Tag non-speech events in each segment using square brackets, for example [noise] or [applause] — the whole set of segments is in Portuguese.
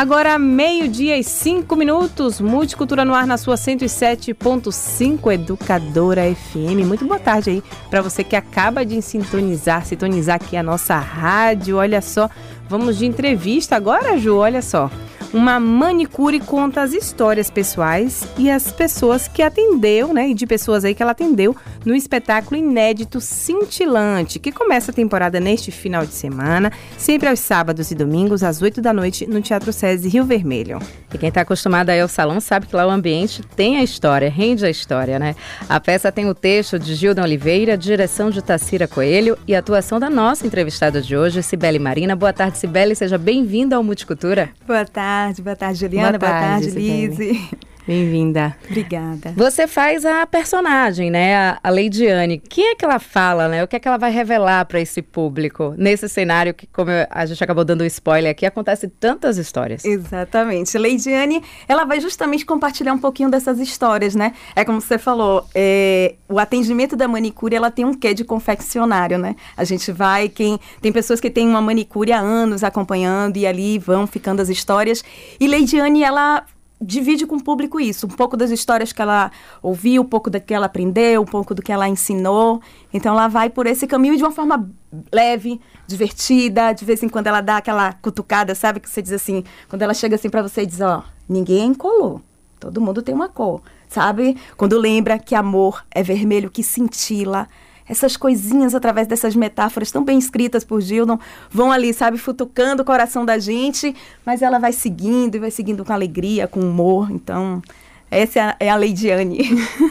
Agora, meio-dia e cinco minutos, Multicultura no ar na sua 107.5 Educadora FM. Muito boa tarde aí para você que acaba de sintonizar, sintonizar aqui a nossa rádio. Olha só, vamos de entrevista agora, Ju, olha só. Uma manicure conta as histórias pessoais e as pessoas que atendeu, né? E de pessoas aí que ela atendeu no espetáculo inédito Cintilante, que começa a temporada neste final de semana, sempre aos sábados e domingos, às 8 da noite, no Teatro SESI Rio Vermelho. E quem está acostumado aí ao salão sabe que lá o ambiente tem a história, rende a história, né? A peça tem o texto de Gilda Oliveira, direção de Tacira Coelho e atuação da nossa entrevistada de hoje, Cibele Marina. Boa tarde, Cibele, seja bem-vinda ao Multicultura. Boa tarde tarde, boa tarde, Juliana. Boa tarde, boa tarde Lise. Bem-vinda. Obrigada. Você faz a personagem, né? A, a Leidiane. O que é que ela fala, né? O que é que ela vai revelar para esse público nesse cenário que, como a gente acabou dando um spoiler aqui, acontece tantas histórias. Exatamente. Leidiane, ela vai justamente compartilhar um pouquinho dessas histórias, né? É como você falou, é, o atendimento da manicure, ela tem um quê de confeccionário, né? A gente vai, quem tem pessoas que têm uma manicure há anos acompanhando e ali vão ficando as histórias. E Leidiane, ela divide com o público isso, um pouco das histórias que ela ouviu, um pouco do que ela aprendeu, um pouco do que ela ensinou. Então ela vai por esse caminho de uma forma leve, divertida, de vez em quando ela dá aquela cutucada, sabe que você diz assim, quando ela chega assim para você e diz, ó, ninguém colou. Todo mundo tem uma cor, sabe? Quando lembra que amor é vermelho que cintila, essas coisinhas através dessas metáforas tão bem escritas por Gildon vão ali, sabe, futucando o coração da gente, mas ela vai seguindo e vai seguindo com alegria, com humor. Então, essa é a, é a Leidiane.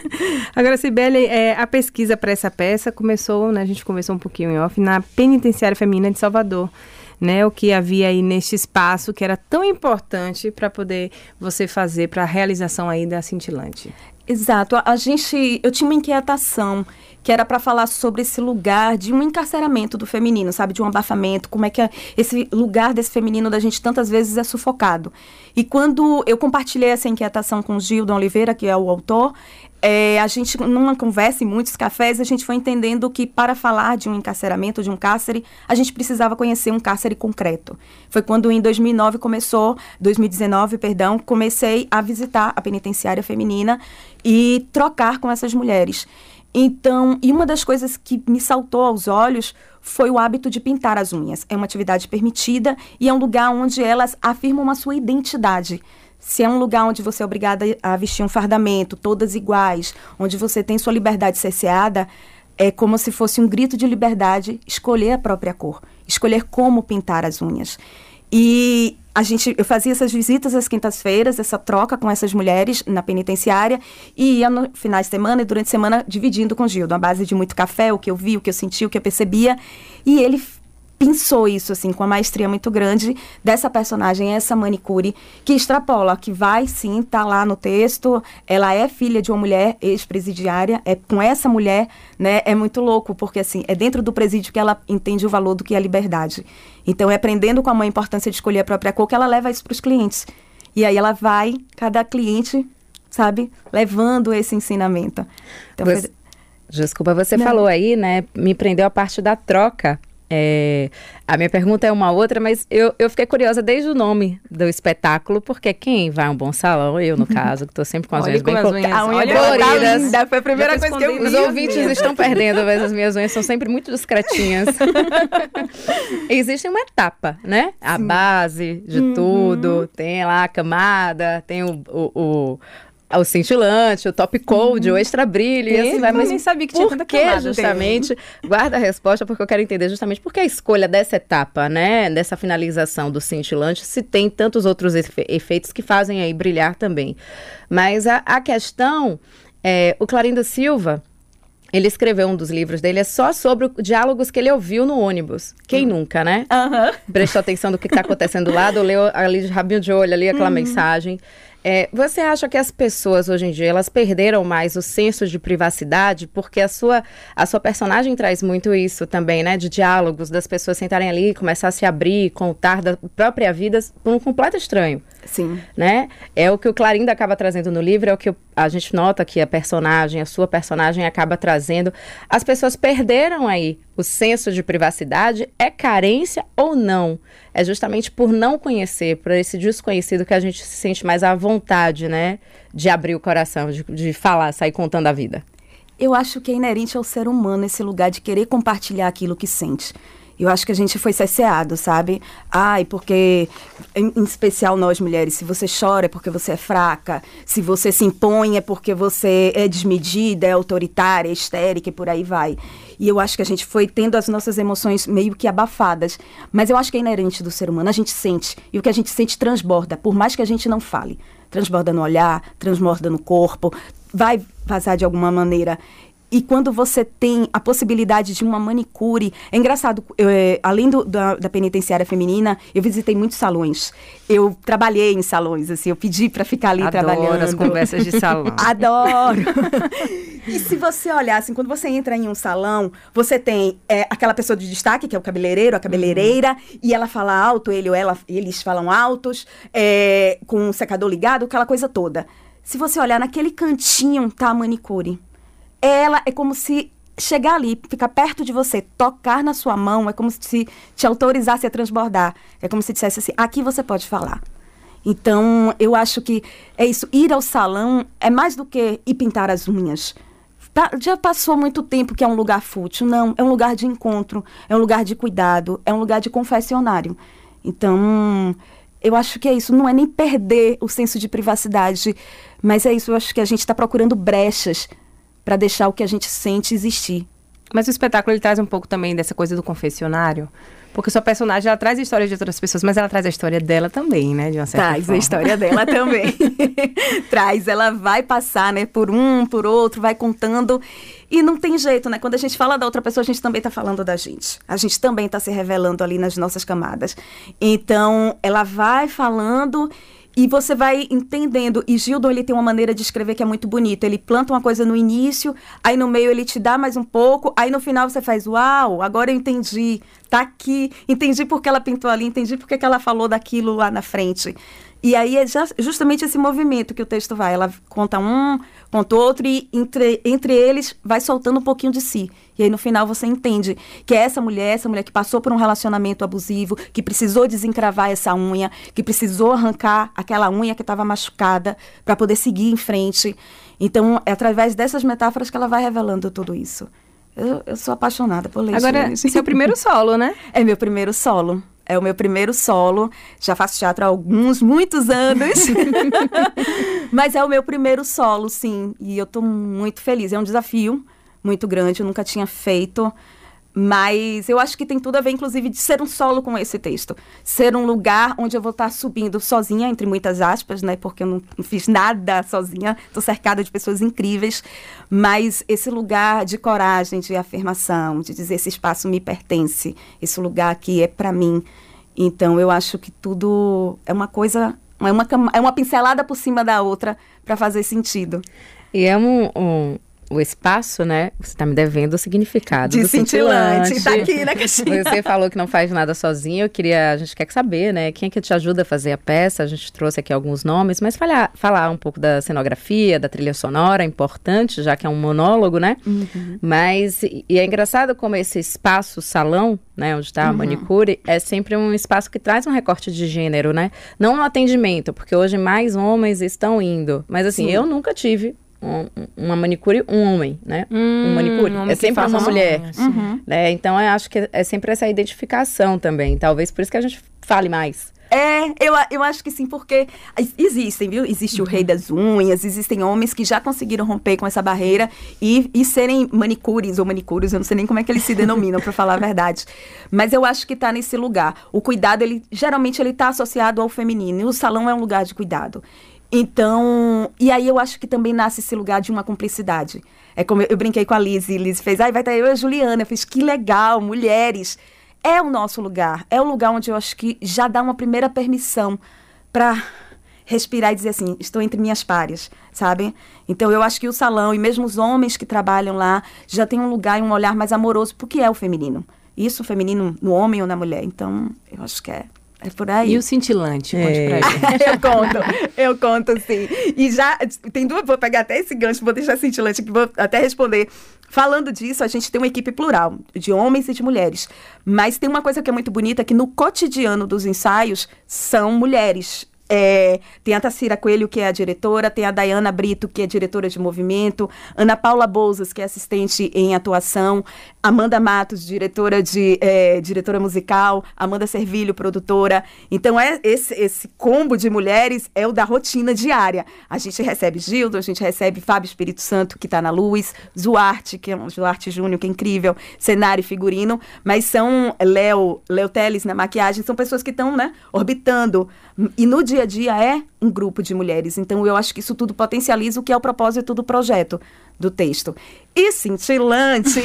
[laughs] Agora, Sibeli, é, a pesquisa para essa peça começou, né, a gente conversou um pouquinho em off, na Penitenciária Feminina de Salvador. Né, o que havia aí neste espaço que era tão importante para poder você fazer para a realização aí da cintilante. Exato. A, gente, eu tinha uma inquietação que era para falar sobre esse lugar de um encarceramento do feminino, sabe, de um abafamento, como é que é esse lugar desse feminino da gente tantas vezes é sufocado. E quando eu compartilhei essa inquietação com o Gildo Oliveira, que é o autor, é, a gente, numa conversa em muitos cafés, a gente foi entendendo que para falar de um encarceramento, de um cárcere, a gente precisava conhecer um cárcere concreto. Foi quando em 2009 começou, 2019, perdão, comecei a visitar a penitenciária feminina e trocar com essas mulheres. Então, e uma das coisas que me saltou aos olhos foi o hábito de pintar as unhas. É uma atividade permitida e é um lugar onde elas afirmam a sua identidade. Se é um lugar onde você é obrigada a vestir um fardamento, todas iguais, onde você tem sua liberdade cerceada, é como se fosse um grito de liberdade escolher a própria cor, escolher como pintar as unhas. E a gente, eu fazia essas visitas às quintas-feiras, essa troca com essas mulheres na penitenciária, e ia no finais de semana e durante a semana dividindo com o Gildo, à base de muito café, o que eu vi, o que eu senti, o que eu percebia. E ele pensou isso, assim, com uma maestria muito grande dessa personagem, essa manicure, que extrapola, que vai sim tá lá no texto. Ela é filha de uma mulher ex-presidiária, é com essa mulher, né? É muito louco, porque assim, é dentro do presídio que ela entende o valor do que é liberdade. Então é aprendendo com a mãe a importância de escolher a própria cor que ela leva isso para os clientes. E aí ela vai, cada cliente, sabe, levando esse ensinamento. Então, você, foi... Desculpa, você Não. falou aí, né? Me prendeu a parte da troca é, a minha pergunta é uma outra, mas eu, eu fiquei curiosa desde o nome do espetáculo, porque quem vai a um bom salão, eu no [laughs] caso, que estou sempre com as unhas bem coloridas. Foi a primeira coisa que eu vi. Os ouvintes estão perdendo, mas as minhas unhas são sempre muito discretinhas. [laughs] Existe uma etapa, né? A Sim. base de uhum. tudo, tem lá a camada, tem o, o, o o cintilante, o top code, uhum. o extra brilho, e assim vai. Mas nem sabia que tinha tanta que justamente? Guarda a resposta, porque eu quero entender justamente por que a escolha dessa etapa, né? Dessa finalização do cintilante, se tem tantos outros efe efeitos que fazem aí brilhar também. Mas a, a questão, é, o Clarindo Silva, ele escreveu um dos livros dele, é só sobre diálogos que ele ouviu no ônibus. Quem uhum. nunca, né? Uhum. Prestou atenção do que está acontecendo do lado, leu ali de rabinho de olho ali aquela uhum. mensagem. É, você acha que as pessoas hoje em dia elas perderam mais o senso de privacidade porque a sua a sua personagem traz muito isso também, né, de diálogos das pessoas sentarem ali, começar a se abrir, contar da própria vida por um completo estranho. Sim. Né? É o que o Clarindo acaba trazendo no livro, é o que a gente nota que a personagem, a sua personagem acaba trazendo. As pessoas perderam aí o senso de privacidade, é carência ou não? É justamente por não conhecer, por esse desconhecido que a gente se sente mais à vontade, né? De abrir o coração, de, de falar, sair contando a vida. Eu acho que é inerente ao ser humano esse lugar de querer compartilhar aquilo que sente. Eu acho que a gente foi cesseado, sabe? Ai, porque, em, em, especial nós mulheres, se você chora é porque você é fraca, se você se impõe é porque você é desmedida, é autoritária, é histérica e por aí vai. E eu acho que a gente foi tendo as nossas emoções meio que abafadas. Mas eu acho que é inerente do ser humano, a gente sente. E o que a gente sente transborda, por mais que a gente não fale. Transborda no olhar, transborda no corpo, vai vazar de alguma maneira. E quando você tem a possibilidade de uma manicure. É engraçado, eu, é, além do, da, da, penitenciária feminina, eu visitei muitos salões. Eu trabalhei em salões, assim, eu pedi para ficar ali Adoro trabalhando. as conversas de salão. [laughs] Adoro! e se você olhar, assim, quando você entra em um salão, você tem é, aquela pessoa de destaque, que é o cabeleireiro, a cabeleireira, uhum. e ela fala alto, ele ou ela, eles falam altos, é, com o secador ligado, aquela coisa toda. Se você olhar naquele cantinho, tá a manicure ela é como se chegar ali, ficar perto de você, tocar na sua mão, é como se te autorizasse a transbordar. É como se dissesse assim: aqui você pode falar. Então, eu acho que é isso. Ir ao salão é mais do que ir pintar as unhas. Já passou muito tempo que é um lugar fútil. Não, é um lugar de encontro, é um lugar de cuidado, é um lugar de confessionário. Então, eu acho que é isso. Não é nem perder o senso de privacidade, mas é isso. Eu acho que a gente está procurando brechas para deixar o que a gente sente existir. Mas o espetáculo ele traz um pouco também dessa coisa do confessionário. Porque sua personagem, ela traz a história de outras pessoas, mas ela traz a história dela também, né? De uma certa traz forma. a história dela [laughs] também. [laughs] traz, ela vai passar, né? Por um, por outro, vai contando. E não tem jeito, né? Quando a gente fala da outra pessoa, a gente também está falando da gente. A gente também está se revelando ali nas nossas camadas. Então, ela vai falando e você vai entendendo. E Gildo, ele tem uma maneira de escrever que é muito bonita. Ele planta uma coisa no início, aí no meio ele te dá mais um pouco, aí no final você faz, uau, agora eu entendi. Tá aqui. Entendi porque ela pintou ali, entendi porque ela falou daquilo lá na frente. E aí é justamente esse movimento que o texto vai. Ela conta um, conta outro, e entre, entre eles vai soltando um pouquinho de si. E aí no final você entende que é essa mulher, essa mulher que passou por um relacionamento abusivo, que precisou desencravar essa unha, que precisou arrancar aquela unha que estava machucada para poder seguir em frente. Então é através dessas metáforas que ela vai revelando tudo isso. Eu, eu sou apaixonada por ler Agora, seu primeiro solo, né? [laughs] É meu primeiro solo. É o meu primeiro solo. Já faço teatro há alguns, muitos anos. [laughs] Mas é o meu primeiro solo, sim. E eu estou muito feliz. É um desafio muito grande. Eu nunca tinha feito. Mas eu acho que tem tudo a ver, inclusive, de ser um solo com esse texto. Ser um lugar onde eu vou estar subindo sozinha, entre muitas aspas, né? Porque eu não, não fiz nada [laughs] sozinha, estou cercada de pessoas incríveis. Mas esse lugar de coragem, de afirmação, de dizer esse espaço me pertence, esse lugar aqui é para mim. Então eu acho que tudo é uma coisa, é uma, é uma pincelada por cima da outra para fazer sentido. E é um, um o espaço, né? Você está me devendo o significado de do cintilante. Está aqui na caixinha. Você falou que não faz nada sozinho. Eu queria, a gente quer saber, né? Quem é que te ajuda a fazer a peça? A gente trouxe aqui alguns nomes, mas falar, falar um pouco da cenografia, da trilha sonora, é importante, já que é um monólogo, né? Uhum. Mas e é engraçado como esse espaço salão, né, onde está a uhum. manicure, é sempre um espaço que traz um recorte de gênero, né? Não no atendimento, porque hoje mais homens estão indo, mas assim, Sim. eu nunca tive um, uma manicure, um homem, né? Hum, um manicure. Um é sempre uma mulher. Uhum. Né? Então, eu acho que é sempre essa identificação também. Talvez por isso que a gente fale mais. É, eu, eu acho que sim, porque existem, viu? Existe uhum. o rei das unhas, existem homens que já conseguiram romper com essa barreira e, e serem manicures ou manicures, eu não sei nem como é que eles se denominam, para falar a verdade. Mas eu acho que está nesse lugar. O cuidado, ele geralmente ele tá associado ao feminino, e o salão é um lugar de cuidado. Então, e aí eu acho que também nasce esse lugar de uma cumplicidade. É como eu, eu brinquei com a Liz, e Liz fez, ai, vai estar eu e a Juliana. Eu fiz, que legal, mulheres. É o nosso lugar. É o lugar onde eu acho que já dá uma primeira permissão para respirar e dizer assim, estou entre minhas pares, sabe? Então eu acho que o salão e mesmo os homens que trabalham lá já tem um lugar e um olhar mais amoroso porque é o feminino. Isso, o feminino no homem ou na mulher. Então, eu acho que é É por aí. E o cintilante? Conte É. pra [laughs] gente. eu conto, eu conto sim. E já tem duas, vou pegar até esse gancho, vou deixar cintilante vou até responder. Falando disso, a gente tem uma equipe plural, de homens e de mulheres. Mas tem uma coisa que é muito bonita, que no cotidiano dos ensaios são mulheres. É, tem a Tacira Coelho, que é a diretora, tem a Dayana Brito, que é diretora de movimento, Ana Paula Bouzas, que é assistente em atuação, Amanda Matos, diretora de é, diretora musical, Amanda Servilho, produtora. Então, é esse, esse combo de mulheres é o da rotina diária. A gente recebe Gildo, a gente recebe Fábio Espírito Santo, que está na luz, Zuarte, que é um Zuarte Júnior, que é incrível, cenário e figurino, mas são Léo, Léo Teles na maquiagem, são pessoas que estão, né, orbitando. E no dia a dia é um grupo de mulheres. Então, eu acho que isso tudo potencializa o que é o propósito do projeto, do texto. E cintilante. [laughs]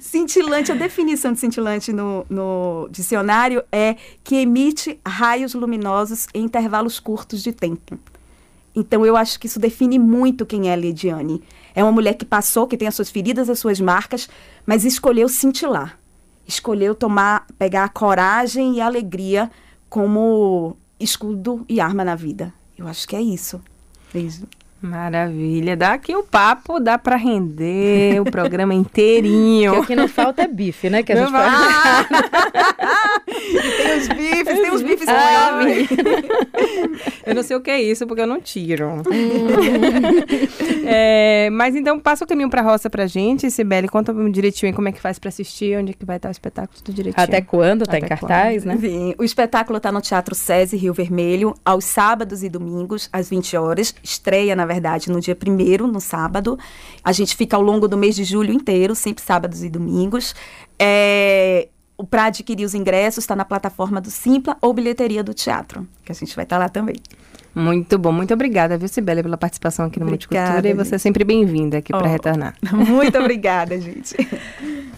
cintilante, a definição de cintilante no, no dicionário é que emite raios luminosos em intervalos curtos de tempo. Então, eu acho que isso define muito quem é a Lidiane. É uma mulher que passou, que tem as suas feridas, as suas marcas, mas escolheu cintilar. Escolheu tomar, pegar a coragem e a alegria como escudo e arma na vida. Eu acho que é isso. Beijo. Maravilha. Dá aqui o papo, dá pra render o programa inteirinho. [laughs] O que não falta é bife, né? Que a Não gente vai- fala. [laughs] tem os bifes, tem os bifes Ah, [laughs] Eu não sei o que é isso, porque eu não tiro. É, mas então, passa o caminho pra roça pra gente, Sibeli. Conta direitinho como é que faz pra assistir, onde é que vai estar o espetáculo, tudo direitinho. Até quando? Tá Até em cartaz, né? Sim, o espetáculo está no Teatro SESI Rio Vermelho, aos sábados e domingos, às 20 horas. Estreia, na verdade, no dia 1 no sábado. A gente fica ao longo do mês de julho inteiro, sempre sábados e domingos. É, Para adquirir os ingressos, está na plataforma do Simpla ou bilheteria do teatro, que a gente vai estar lá também. Muito bom. Muito obrigada, viu, Sibeli, pela participação aqui no Obrigada, Multicultura. E você é sempre bem-vinda aqui Oh. retornar. [laughs] Muito obrigada, gente. [laughs]